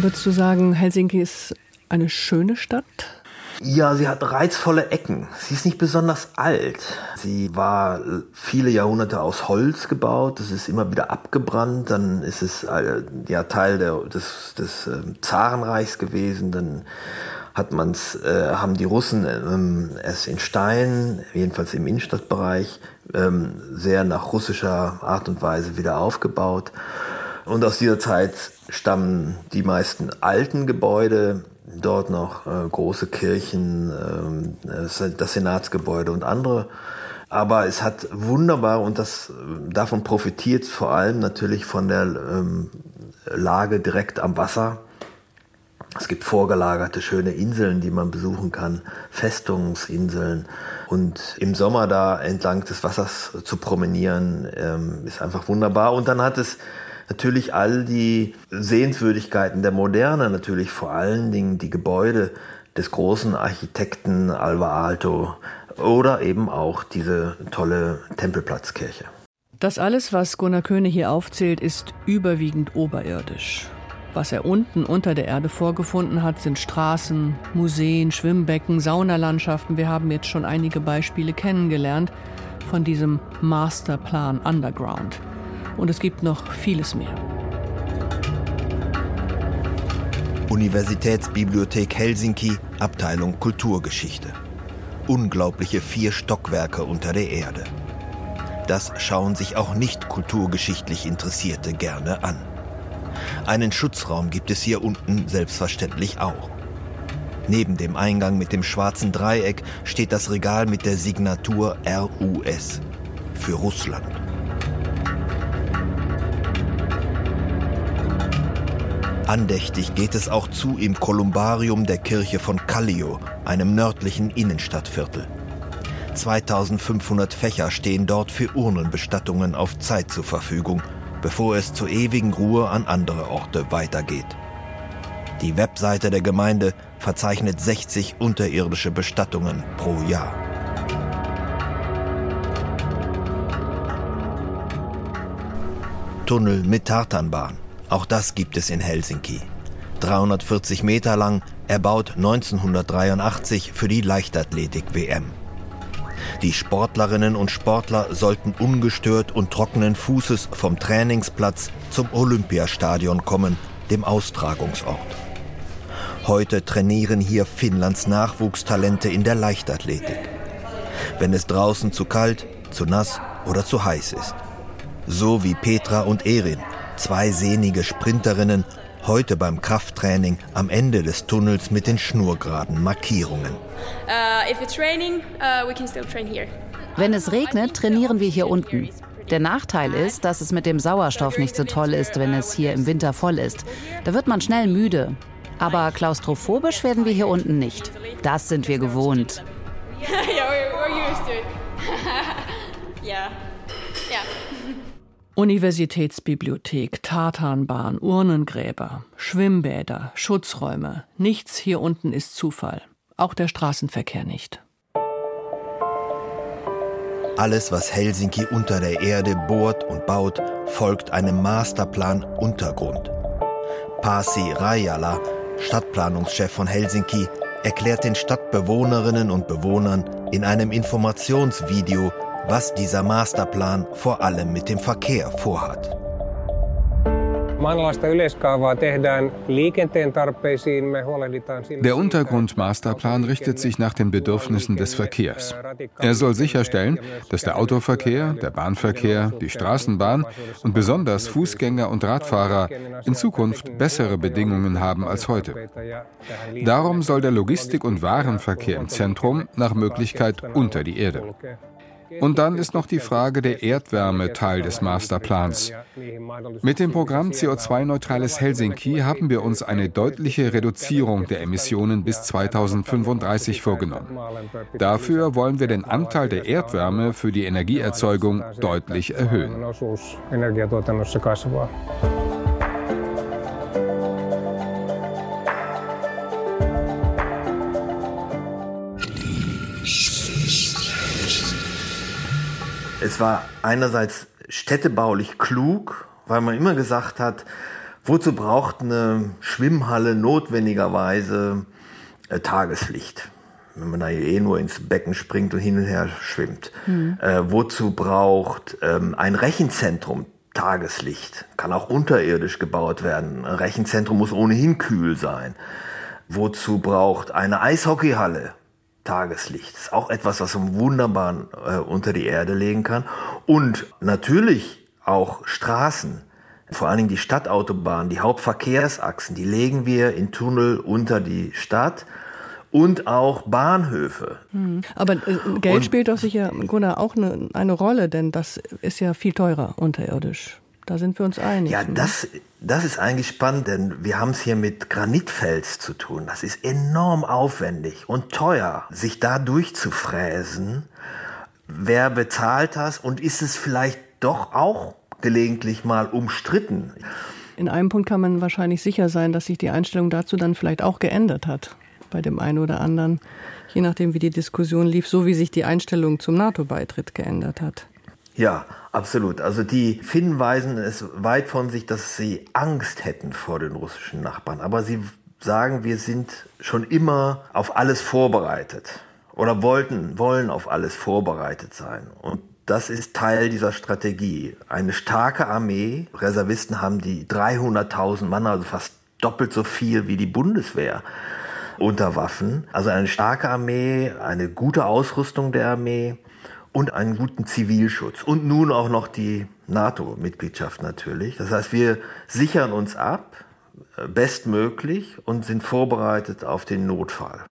Würdest du sagen, Helsinki ist eine schöne Stadt? Ja, sie hat reizvolle Ecken. Sie ist nicht besonders alt. Sie war viele Jahrhunderte aus Holz gebaut. Das ist immer wieder abgebrannt. Dann ist es äh, ja Teil der, des, des äh, Zarenreichs gewesen. Dann hat man's, äh, haben die Russen ähm, es in Stein, jedenfalls im Innenstadtbereich, ähm, sehr nach russischer Art und Weise wieder aufgebaut. Und aus dieser Zeit stammen die meisten alten Gebäude, dort noch äh, große Kirchen, äh, das Senatsgebäude und andere. Aber es hat wunderbar, und das davon profitiert vor allem natürlich von der ähm, Lage direkt am Wasser. Es gibt vorgelagerte schöne Inseln, die man besuchen kann, Festungsinseln. Und im Sommer da entlang des Wassers zu promenieren, ähm, ist einfach wunderbar. Und dann hat es natürlich all die Sehenswürdigkeiten der Moderne, natürlich vor allen Dingen die Gebäude des großen Architekten Alva Alto oder eben auch diese tolle Tempelplatzkirche. Das alles, was Gunnar Köhne hier aufzählt, ist überwiegend oberirdisch. Was er unten unter der Erde vorgefunden hat, sind Straßen, Museen, Schwimmbecken, Saunalandschaften. Wir haben jetzt schon einige Beispiele kennengelernt von diesem Masterplan Underground. Und es gibt noch vieles mehr. Universitätsbibliothek Helsinki, Abteilung Kulturgeschichte. Unglaubliche vier Stockwerke unter der Erde. Das schauen sich auch nicht kulturgeschichtlich Interessierte gerne an. Einen Schutzraum gibt es hier unten selbstverständlich auch. Neben dem Eingang mit dem schwarzen Dreieck steht das Regal mit der Signatur RUS für Russland. Andächtig geht es auch zu im Kolumbarium der Kirche von Kallio, einem nördlichen Innenstadtviertel. 2500 Fächer stehen dort für Urnenbestattungen auf Zeit zur Verfügung, bevor es zur ewigen Ruhe an andere Orte weitergeht. Die Webseite der Gemeinde verzeichnet 60 unterirdische Bestattungen pro Jahr. Tunnel mit Tartanbahn. Auch das gibt es in Helsinki. 340 Meter lang, erbaut 1983 für die Leichtathletik-WM. Die Sportlerinnen und Sportler sollten ungestört und trockenen Fußes vom Trainingsplatz zum Olympiastadion kommen, dem Austragungsort. Heute trainieren hier Finnlands Nachwuchstalente in der Leichtathletik. Wenn es draußen zu kalt, zu nass oder zu heiß ist. So wie Petra und Erin, zwei sehnige Sprinterinnen, heute beim Krafttraining am Ende des Tunnels mit den schnurgeraden Markierungen. Uh, uh, Wenn es regnet, trainieren wir hier unten. Der Nachteil ist, dass es mit dem Sauerstoff nicht so toll ist, wenn es hier im Winter voll ist. Da wird man schnell müde. Aber klaustrophobisch werden wir hier unten nicht. Das sind wir gewohnt. [laughs] ja. Ja. [laughs] Universitätsbibliothek, Tartanbahn, Urnengräber, Schwimmbäder, Schutzräume. Nichts hier unten ist Zufall. Auch der Straßenverkehr nicht. Alles, was Helsinki unter der Erde bohrt und baut, folgt einem Masterplan Untergrund. Pasi Rajala, Stadtplanungschef von Helsinki, erklärt den Stadtbewohnerinnen und Bewohnern in einem Informationsvideo, was dieser Masterplan vor allem mit dem Verkehr vorhat. Der Untergrundmasterplan richtet sich nach den Bedürfnissen des Verkehrs. Er soll sicherstellen, dass der Autoverkehr, der Bahnverkehr, die Straßenbahn und besonders Fußgänger und Radfahrer in Zukunft bessere Bedingungen haben als heute. Darum soll der Logistik- und Warenverkehr im Zentrum nach Möglichkeit unter die Erde. Und dann ist noch die Frage der Erdwärme Teil des Masterplans. Mit dem Programm CO2-neutrales Helsinki haben wir uns eine deutliche Reduzierung der Emissionen bis 2035 vorgenommen. Dafür wollen wir den Anteil der Erdwärme für die Energieerzeugung deutlich erhöhen. Es war einerseits städtebaulich klug, weil man immer gesagt hat, wozu braucht eine Schwimmhalle notwendigerweise äh, Tageslicht? Wenn man da eh nur ins Becken springt und hin und her schwimmt. Mhm. Äh, wozu braucht ähm, ein Rechenzentrum Tageslicht? Kann auch unterirdisch gebaut werden. Ein Rechenzentrum muss ohnehin kühl sein. Wozu braucht eine Eishockeyhalle Tageslicht. Das ist auch etwas, was man wunderbar äh, unter die Erde legen kann. Und natürlich auch Straßen, vor allen Dingen die Stadtautobahnen, die Hauptverkehrsachsen, die legen wir in Tunnel unter die Stadt und auch Bahnhöfe. Hm. Aber äh, Geld und, spielt doch sicher Gunnar, auch eine, eine Rolle, denn das ist ja viel teurer unterirdisch. Da sind wir uns einig. Ja, ne? das, das ist eigentlich spannend, denn wir haben es hier mit Granitfels zu tun. Das ist enorm aufwendig und teuer, sich da durchzufräsen. Wer bezahlt das und ist es vielleicht doch auch gelegentlich mal umstritten? In einem Punkt kann man wahrscheinlich sicher sein, dass sich die Einstellung dazu dann vielleicht auch geändert hat bei dem einen oder anderen, je nachdem, wie die Diskussion lief, so wie sich die Einstellung zum NATO-Beitritt geändert hat. Ja, absolut. Also die Finnen weisen es weit von sich, dass sie Angst hätten vor den russischen Nachbarn. Aber sie sagen, wir sind schon immer auf alles vorbereitet oder wollten, wollen auf alles vorbereitet sein. Und das ist Teil dieser Strategie. Eine starke Armee, Reservisten haben die 300.000 Mann, also fast doppelt so viel wie die Bundeswehr unter Waffen. Also eine starke Armee, eine gute Ausrüstung der Armee und einen guten Zivilschutz und nun auch noch die NATO-Mitgliedschaft natürlich. Das heißt, wir sichern uns ab, äh, bestmöglich und sind vorbereitet auf den Notfall.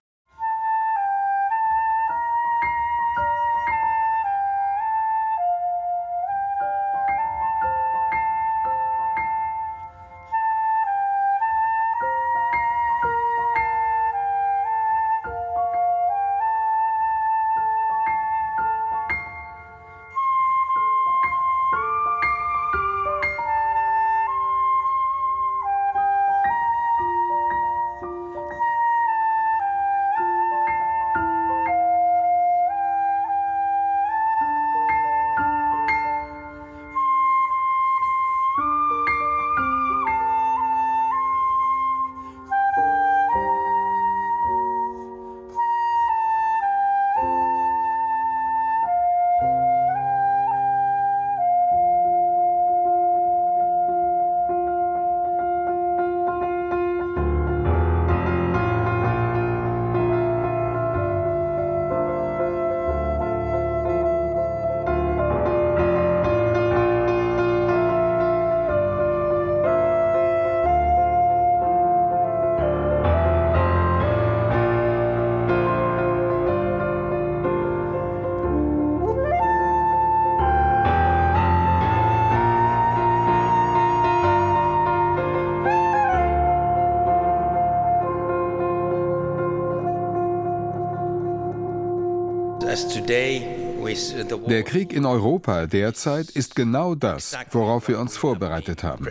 Krieg in Europa derzeit ist genau das, worauf wir uns vorbereitet haben.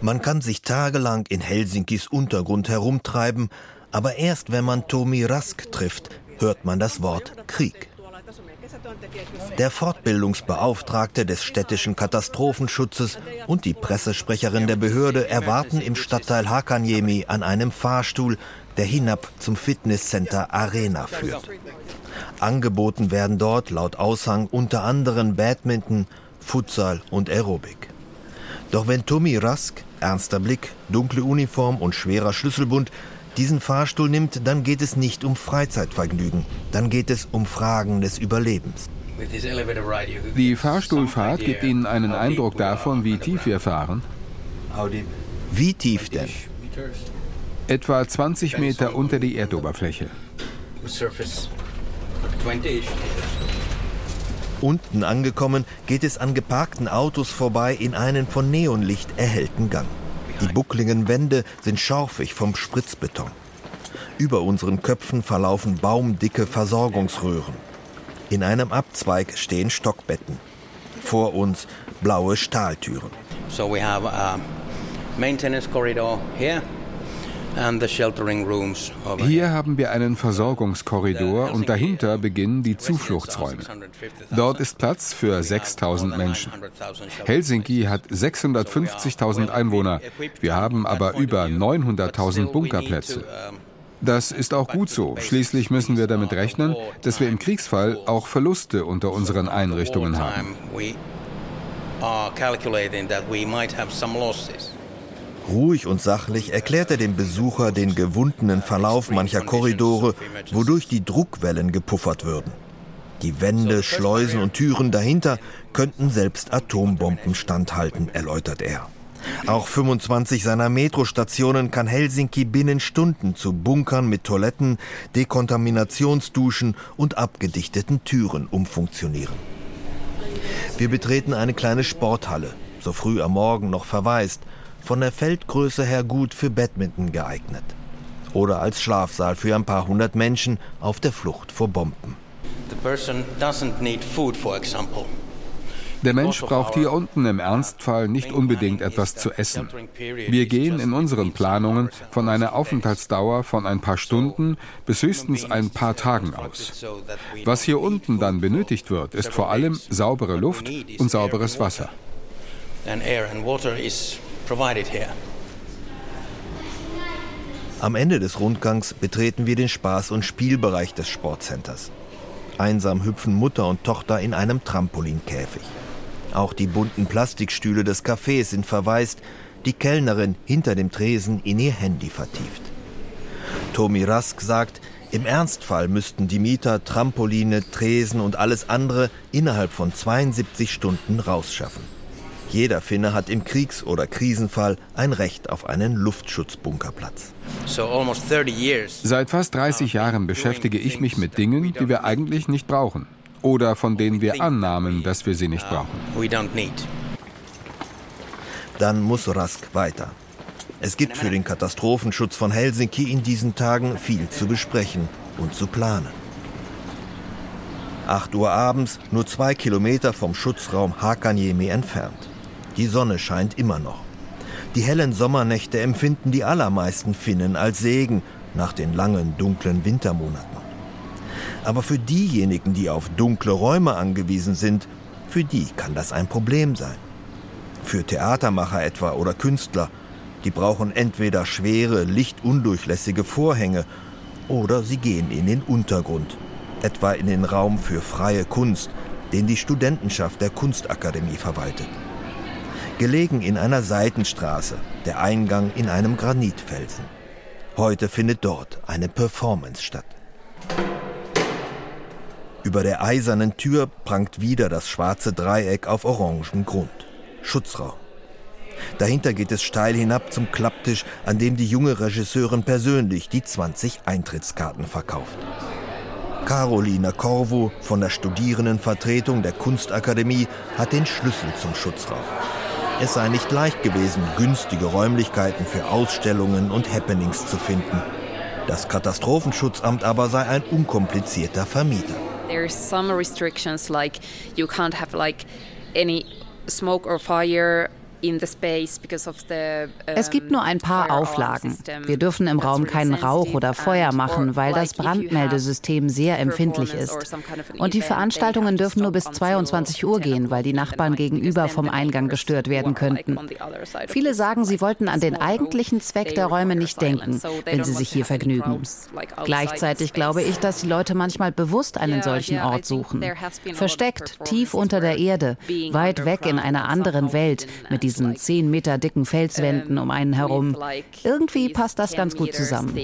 Man kann sich tagelang in Helsinkis Untergrund herumtreiben, aber erst wenn man Tomi Rask trifft, hört man das Wort Krieg. Der Fortbildungsbeauftragte des städtischen Katastrophenschutzes und die Pressesprecherin der Behörde erwarten im Stadtteil Hakaniemi an einem Fahrstuhl, der hinab zum Fitnesscenter Arena führt. Angeboten werden dort laut Aushang unter anderem Badminton, Futsal und Aerobik. Doch wenn Tommy Rask, ernster Blick, dunkle Uniform und schwerer Schlüsselbund diesen Fahrstuhl nimmt, dann geht es nicht um Freizeitvergnügen, dann geht es um Fragen des Überlebens. Die Fahrstuhlfahrt gibt Ihnen einen Eindruck davon, wie tief wir fahren. Wie tief denn? Etwa 20 Meter unter die Erdoberfläche. Unten angekommen, geht es an geparkten Autos vorbei in einen von Neonlicht erhellten Gang. Die buckligen Wände sind schorfig vom Spritzbeton. Über unseren Köpfen verlaufen baumdicke Versorgungsröhren. In einem Abzweig stehen Stockbetten. Vor uns blaue Stahltüren. So we have a maintenance corridor here hier haben wir einen Versorgungskorridor und dahinter beginnen die Zufluchtsräume. Dort ist Platz für 6000 Menschen. Helsinki hat 650.000 Einwohner. Wir haben aber über 900.000 Bunkerplätze. Das ist auch gut so. Schließlich müssen wir damit rechnen, dass wir im Kriegsfall auch Verluste unter unseren Einrichtungen haben. Ruhig und sachlich erklärt er dem Besucher den gewundenen Verlauf mancher Korridore, wodurch die Druckwellen gepuffert würden. Die Wände, Schleusen und Türen dahinter könnten selbst Atombomben standhalten, erläutert er. Auch 25 seiner Metrostationen kann Helsinki binnen Stunden zu Bunkern mit Toiletten, Dekontaminationsduschen und abgedichteten Türen umfunktionieren. Wir betreten eine kleine Sporthalle, so früh am Morgen noch verwaist, von der Feldgröße her gut für Badminton geeignet. Oder als Schlafsaal für ein paar hundert Menschen auf der Flucht vor Bomben. Der Mensch braucht hier unten im Ernstfall nicht unbedingt etwas zu essen. Wir gehen in unseren Planungen von einer Aufenthaltsdauer von ein paar Stunden bis höchstens ein paar Tagen aus. Was hier unten dann benötigt wird, ist vor allem saubere Luft und sauberes Wasser provided here. Am Ende des Rundgangs betreten wir den Spaß- und Spielbereich des Sportcenters. Einsam hüpfen Mutter und Tochter in einem Trampolinkäfig. Auch die bunten Plastikstühle des Cafés sind verwaist, die Kellnerin hinter dem Tresen in ihr Handy vertieft. Tomi Rask sagt, im Ernstfall müssten die Mieter Trampoline, Tresen und alles andere innerhalb von 72 Stunden rausschaffen. Jeder Finne hat im Kriegs- oder Krisenfall ein Recht auf einen Luftschutzbunkerplatz. Seit fast 30 Jahren beschäftige ich mich mit Dingen, die wir eigentlich nicht brauchen oder von denen wir annahmen, dass wir sie nicht uh, brauchen. Dann muss Rask weiter. Es gibt für den Katastrophenschutz von Helsinki in diesen Tagen viel zu besprechen und zu planen. 8 Uhr abends, nur zwei Kilometer vom Schutzraum Hakaniemi entfernt. Die Sonne scheint immer noch. Die hellen Sommernächte empfinden die allermeisten Finnen als Segen nach den langen, dunklen Wintermonaten. Aber für diejenigen, die auf dunkle Räume angewiesen sind, für die kann das ein Problem sein. Für Theatermacher etwa oder Künstler, die brauchen entweder schwere, lichtundurchlässige Vorhänge oder sie gehen in den Untergrund, etwa in den Raum für freie Kunst, den die Studentenschaft der Kunstakademie verwaltet gelegen in einer Seitenstraße, der Eingang in einem Granitfelsen. Heute findet dort eine Performance statt. Über der eisernen Tür prangt wieder das schwarze Dreieck auf orangem Grund. Schutzraum. Dahinter geht es steil hinab zum Klapptisch, an dem die junge Regisseurin persönlich die 20 Eintrittskarten verkauft. Carolina Corvo von der Studierendenvertretung der Kunstakademie hat den Schlüssel zum Schutzraum. Es sei nicht leicht gewesen, günstige Räumlichkeiten für Ausstellungen und Happenings zu finden. Das Katastrophenschutzamt aber sei ein unkomplizierter Vermieter. There's some restrictions like you can't have like any smoke or fire es gibt nur ein paar Auflagen. Wir dürfen im Raum keinen Rauch oder Feuer machen, weil das Brandmeldesystem sehr empfindlich ist. Und die Veranstaltungen dürfen nur bis 22 Uhr gehen, weil die Nachbarn gegenüber vom Eingang gestört werden könnten. Viele sagen, sie wollten an den eigentlichen Zweck der Räume nicht denken, wenn sie sich hier vergnügen. Gleichzeitig glaube ich, dass die Leute manchmal bewusst einen solchen Ort suchen. Versteckt, tief unter der Erde, weit weg in einer anderen Welt, mit diesen zehn Meter dicken Felswänden um einen herum. Irgendwie passt das ganz gut zusammen.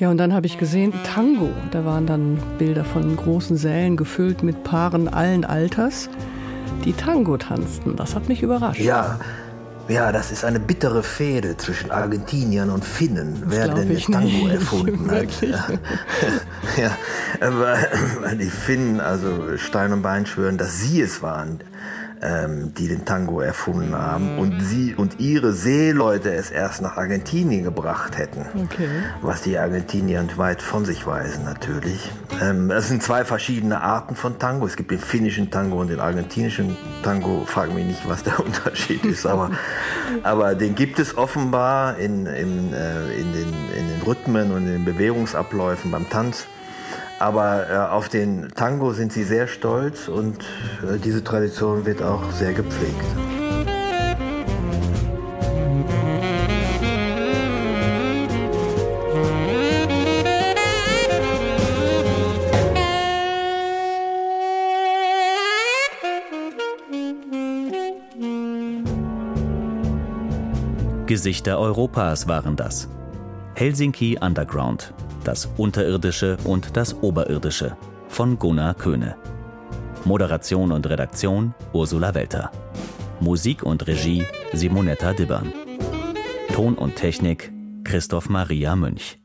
Ja, und dann habe ich gesehen, Tango. Da waren dann Bilder von großen Sälen gefüllt mit Paaren allen Alters, die Tango tanzten. Das hat mich überrascht. Ja, ja, das ist eine bittere Fehde zwischen Argentiniern und Finnen, das wer denn das Tango nicht. [laughs] erfunden hat. Ja. [laughs] ja, aber die Finnen, also Stein und Bein schwören, dass sie es waren, ähm, die den Tango erfunden haben und sie und ihre Seeleute es erst nach Argentinien gebracht hätten. Okay. Was die Argentinier weit von sich weisen natürlich. Ähm, es sind zwei verschiedene Arten von Tango. Es gibt den finnischen Tango und den argentinischen Tango. Frag mich nicht, was der [laughs] Unterschied ist, aber, aber den gibt es offenbar in, in, äh, in, den, in den Rhythmen und in den Bewegungsabläufen beim Tanz. Aber äh, auf den Tango sind sie sehr stolz und äh, diese Tradition wird auch sehr gepflegt. Gesichter Europas waren das. Helsinki Underground das Unterirdische und das Oberirdische von Gunnar Köhne. Moderation und Redaktion Ursula Welter. Musik und Regie Simonetta Dibbern. Ton und Technik Christoph Maria Münch.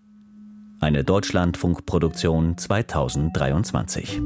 Eine Deutschlandfunkproduktion 2023.